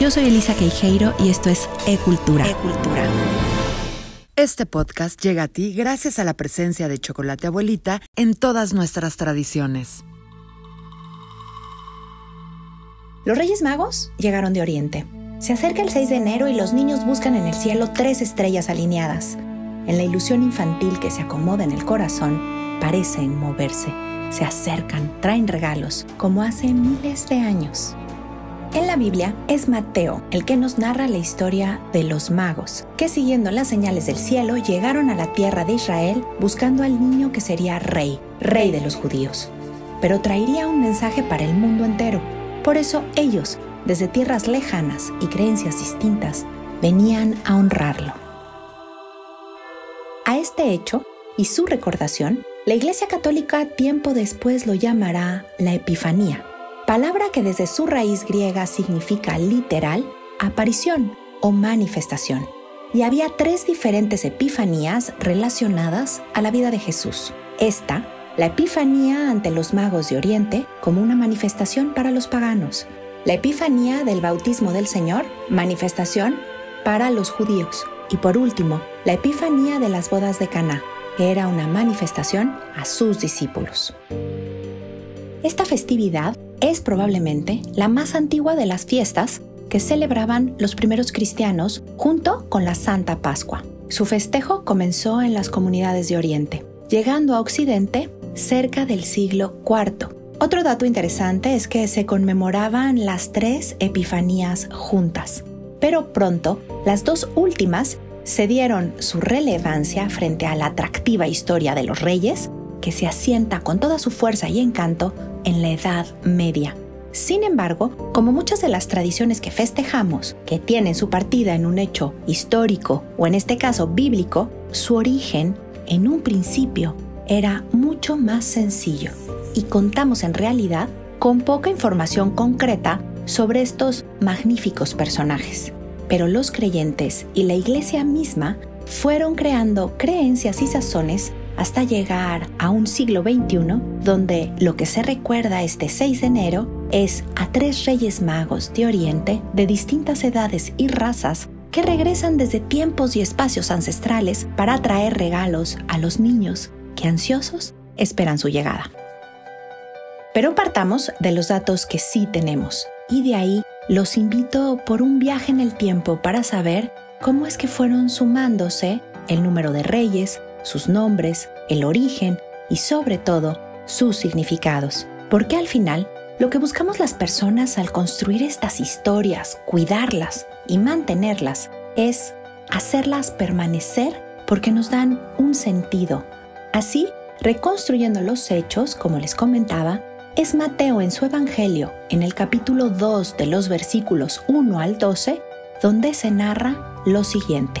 Yo soy Elisa Queijeiro y esto es E-Cultura. E-Cultura. Este podcast llega a ti gracias a la presencia de Chocolate Abuelita en todas nuestras tradiciones. Los Reyes Magos llegaron de Oriente. Se acerca el 6 de enero y los niños buscan en el cielo tres estrellas alineadas. En la ilusión infantil que se acomoda en el corazón, parecen moverse. Se acercan, traen regalos, como hace miles de años. En la Biblia es Mateo el que nos narra la historia de los magos, que siguiendo las señales del cielo llegaron a la tierra de Israel buscando al niño que sería rey, rey de los judíos. Pero traería un mensaje para el mundo entero. Por eso ellos, desde tierras lejanas y creencias distintas, venían a honrarlo. A este hecho y su recordación, la Iglesia Católica tiempo después lo llamará la Epifanía palabra que desde su raíz griega significa literal aparición o manifestación. Y había tres diferentes epifanías relacionadas a la vida de Jesús. Esta, la epifanía ante los magos de Oriente como una manifestación para los paganos. La epifanía del bautismo del Señor, manifestación para los judíos. Y por último, la epifanía de las bodas de Caná, que era una manifestación a sus discípulos. Esta festividad es probablemente la más antigua de las fiestas que celebraban los primeros cristianos junto con la Santa Pascua. Su festejo comenzó en las comunidades de Oriente, llegando a Occidente cerca del siglo IV. Otro dato interesante es que se conmemoraban las tres Epifanías juntas, pero pronto las dos últimas cedieron su relevancia frente a la atractiva historia de los reyes, que se asienta con toda su fuerza y encanto en la Edad Media. Sin embargo, como muchas de las tradiciones que festejamos, que tienen su partida en un hecho histórico o en este caso bíblico, su origen, en un principio, era mucho más sencillo y contamos en realidad con poca información concreta sobre estos magníficos personajes. Pero los creyentes y la iglesia misma fueron creando creencias y sazones hasta llegar a un siglo XXI donde lo que se recuerda este 6 de enero es a tres reyes magos de Oriente de distintas edades y razas que regresan desde tiempos y espacios ancestrales para traer regalos a los niños que ansiosos esperan su llegada. Pero partamos de los datos que sí tenemos y de ahí los invito por un viaje en el tiempo para saber cómo es que fueron sumándose el número de reyes, sus nombres, el origen y sobre todo sus significados. Porque al final, lo que buscamos las personas al construir estas historias, cuidarlas y mantenerlas, es hacerlas permanecer porque nos dan un sentido. Así, reconstruyendo los hechos, como les comentaba, es Mateo en su Evangelio, en el capítulo 2 de los versículos 1 al 12, donde se narra lo siguiente.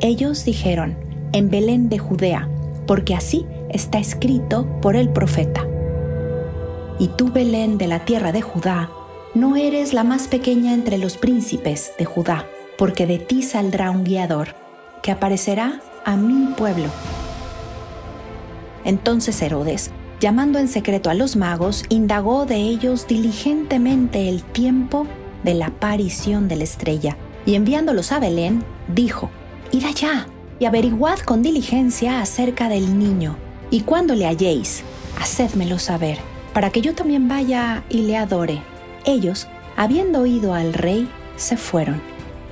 Ellos dijeron, en Belén de Judea, porque así está escrito por el profeta. Y tú, Belén de la tierra de Judá, no eres la más pequeña entre los príncipes de Judá, porque de ti saldrá un guiador, que aparecerá a mi pueblo. Entonces Herodes, llamando en secreto a los magos, indagó de ellos diligentemente el tiempo de la aparición de la estrella, y enviándolos a Belén, dijo, Id allá y averiguad con diligencia acerca del niño, y cuando le halléis, hacedmelo saber, para que yo también vaya y le adore. Ellos, habiendo oído al rey, se fueron.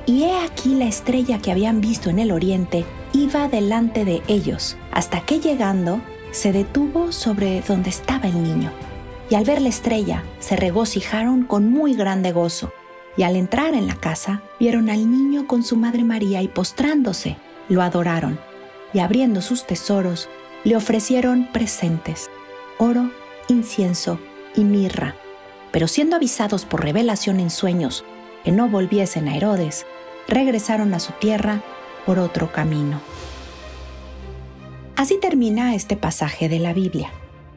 Y he aquí la estrella que habían visto en el oriente iba delante de ellos, hasta que llegando, se detuvo sobre donde estaba el niño. Y al ver la estrella, se regocijaron con muy grande gozo y al entrar en la casa vieron al niño con su madre María y postrándose, lo adoraron y abriendo sus tesoros le ofrecieron presentes, oro, incienso y mirra. Pero siendo avisados por revelación en sueños que no volviesen a Herodes, regresaron a su tierra por otro camino. Así termina este pasaje de la Biblia.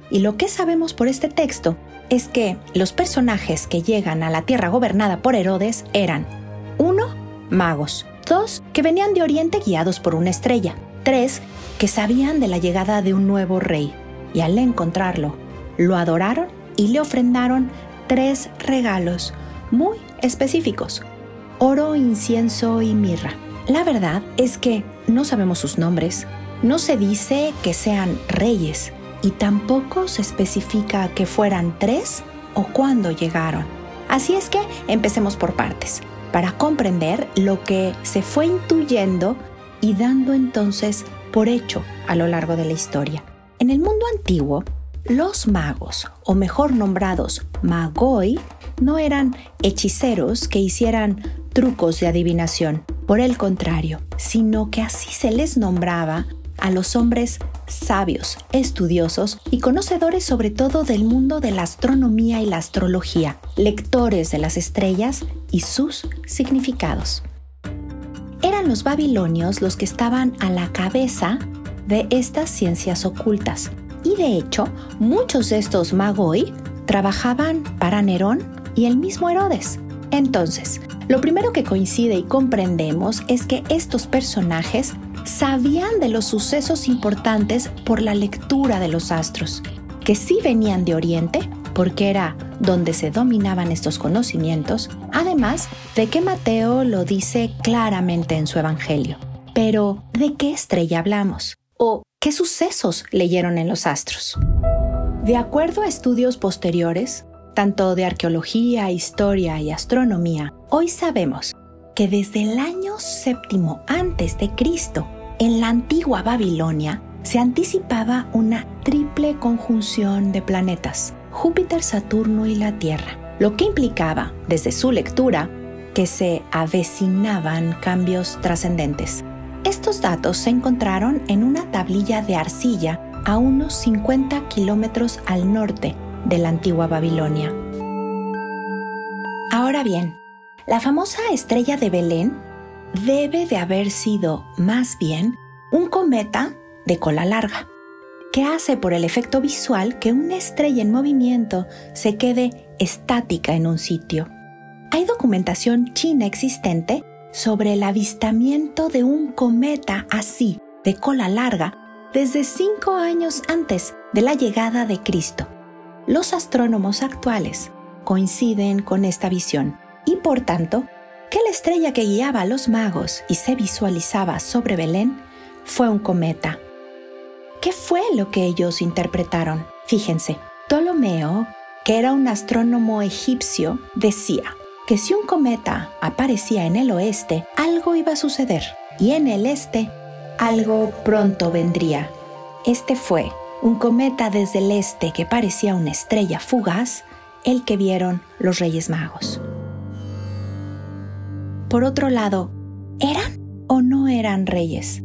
Y lo que sabemos por este texto es que los personajes que llegan a la tierra gobernada por Herodes eran 1. Magos, 2. que venían de Oriente guiados por una estrella, 3. que sabían de la llegada de un nuevo rey, y al encontrarlo, lo adoraron y le ofrendaron tres regalos muy específicos, oro, incienso y mirra. La verdad es que no sabemos sus nombres, no se dice que sean reyes y tampoco se especifica que fueran tres o cuándo llegaron. Así es que empecemos por partes, para comprender lo que se fue intuyendo y dando entonces por hecho a lo largo de la historia. En el mundo antiguo, los magos, o mejor nombrados magoi, no eran hechiceros que hicieran trucos de adivinación. Por el contrario, sino que así se les nombraba a los hombres sabios, estudiosos y conocedores sobre todo del mundo de la astronomía y la astrología, lectores de las estrellas y sus significados. Eran los babilonios los que estaban a la cabeza de estas ciencias ocultas, y de hecho muchos de estos magoi trabajaban para Nerón y el mismo Herodes. Entonces, lo primero que coincide y comprendemos es que estos personajes sabían de los sucesos importantes por la lectura de los astros, que sí venían de Oriente, porque era donde se dominaban estos conocimientos, además de que Mateo lo dice claramente en su Evangelio. Pero, ¿de qué estrella hablamos? ¿O qué sucesos leyeron en los astros? De acuerdo a estudios posteriores, tanto de arqueología, historia y astronomía, hoy sabemos que desde el año séptimo antes de Cristo en la antigua Babilonia se anticipaba una triple conjunción de planetas, Júpiter, Saturno y la Tierra, lo que implicaba, desde su lectura, que se avecinaban cambios trascendentes. Estos datos se encontraron en una tablilla de arcilla a unos 50 kilómetros al norte de la antigua Babilonia. Ahora bien, la famosa estrella de Belén debe de haber sido más bien un cometa de cola larga, que hace por el efecto visual que una estrella en movimiento se quede estática en un sitio. Hay documentación china existente sobre el avistamiento de un cometa así, de cola larga, desde cinco años antes de la llegada de Cristo. Los astrónomos actuales coinciden con esta visión y por tanto que la estrella que guiaba a los magos y se visualizaba sobre Belén fue un cometa. ¿Qué fue lo que ellos interpretaron? Fíjense, Ptolomeo, que era un astrónomo egipcio, decía que si un cometa aparecía en el oeste, algo iba a suceder, y en el este, algo pronto vendría. Este fue un cometa desde el este que parecía una estrella fugaz, el que vieron los Reyes Magos. Por otro lado, ¿eran o no eran reyes?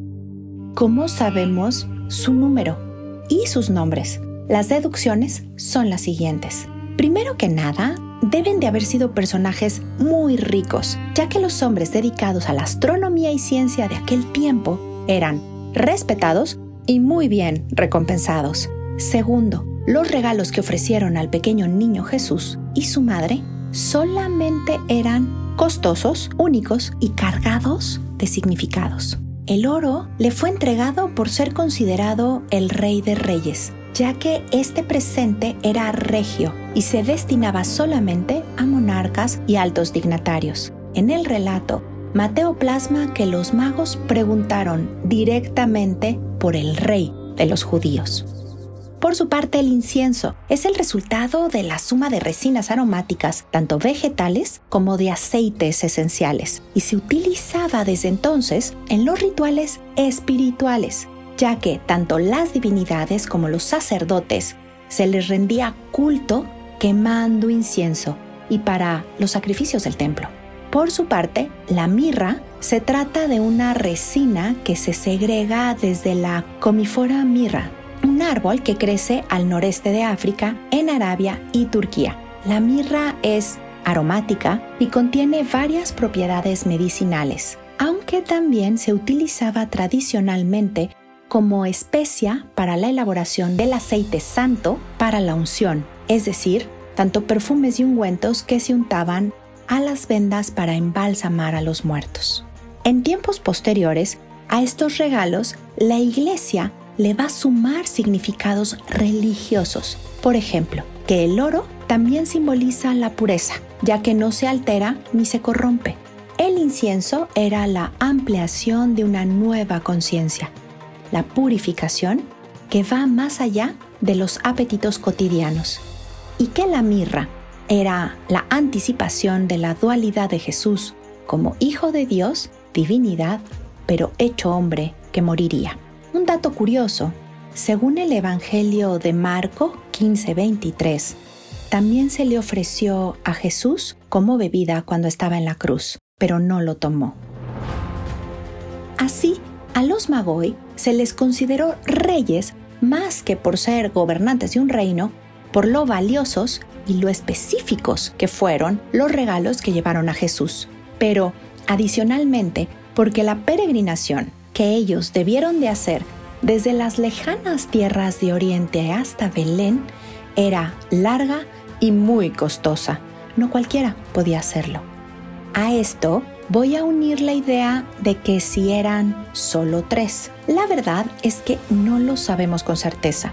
¿Cómo sabemos su número y sus nombres? Las deducciones son las siguientes. Primero que nada, deben de haber sido personajes muy ricos, ya que los hombres dedicados a la astronomía y ciencia de aquel tiempo eran respetados y muy bien recompensados. Segundo, los regalos que ofrecieron al pequeño niño Jesús y su madre solamente eran costosos, únicos y cargados de significados. El oro le fue entregado por ser considerado el rey de reyes, ya que este presente era regio y se destinaba solamente a monarcas y altos dignatarios. En el relato, Mateo plasma que los magos preguntaron directamente por el rey de los judíos. Por su parte, el incienso es el resultado de la suma de resinas aromáticas, tanto vegetales como de aceites esenciales, y se utilizaba desde entonces en los rituales espirituales, ya que tanto las divinidades como los sacerdotes se les rendía culto quemando incienso y para los sacrificios del templo. Por su parte, la mirra se trata de una resina que se segrega desde la comifora mirra, un árbol que crece al noreste de África, en Arabia y Turquía. La mirra es aromática y contiene varias propiedades medicinales, aunque también se utilizaba tradicionalmente como especia para la elaboración del aceite santo para la unción, es decir, tanto perfumes y ungüentos que se untaban a las vendas para embalsamar a los muertos. En tiempos posteriores a estos regalos, la iglesia le va a sumar significados religiosos. Por ejemplo, que el oro también simboliza la pureza, ya que no se altera ni se corrompe. El incienso era la ampliación de una nueva conciencia, la purificación que va más allá de los apetitos cotidianos, y que la mirra era la anticipación de la dualidad de Jesús como Hijo de Dios, divinidad, pero hecho hombre que moriría. Un dato curioso, según el Evangelio de Marco 15:23, también se le ofreció a Jesús como bebida cuando estaba en la cruz, pero no lo tomó. Así, a los Magoi se les consideró reyes más que por ser gobernantes de un reino, por lo valiosos y lo específicos que fueron los regalos que llevaron a Jesús. Pero, adicionalmente, porque la peregrinación que ellos debieron de hacer desde las lejanas tierras de Oriente hasta Belén era larga y muy costosa. No cualquiera podía hacerlo. A esto voy a unir la idea de que si eran solo tres. La verdad es que no lo sabemos con certeza.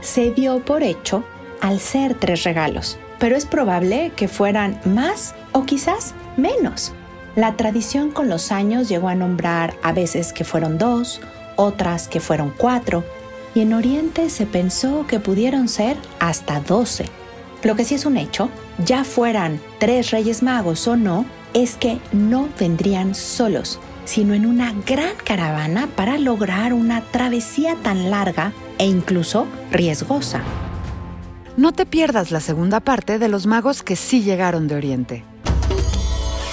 Se dio por hecho al ser tres regalos, pero es probable que fueran más o quizás menos. La tradición con los años llegó a nombrar a veces que fueron dos, otras que fueron cuatro, y en Oriente se pensó que pudieron ser hasta doce. Lo que sí es un hecho, ya fueran tres reyes magos o no, es que no vendrían solos, sino en una gran caravana para lograr una travesía tan larga e incluso riesgosa. No te pierdas la segunda parte de los magos que sí llegaron de Oriente.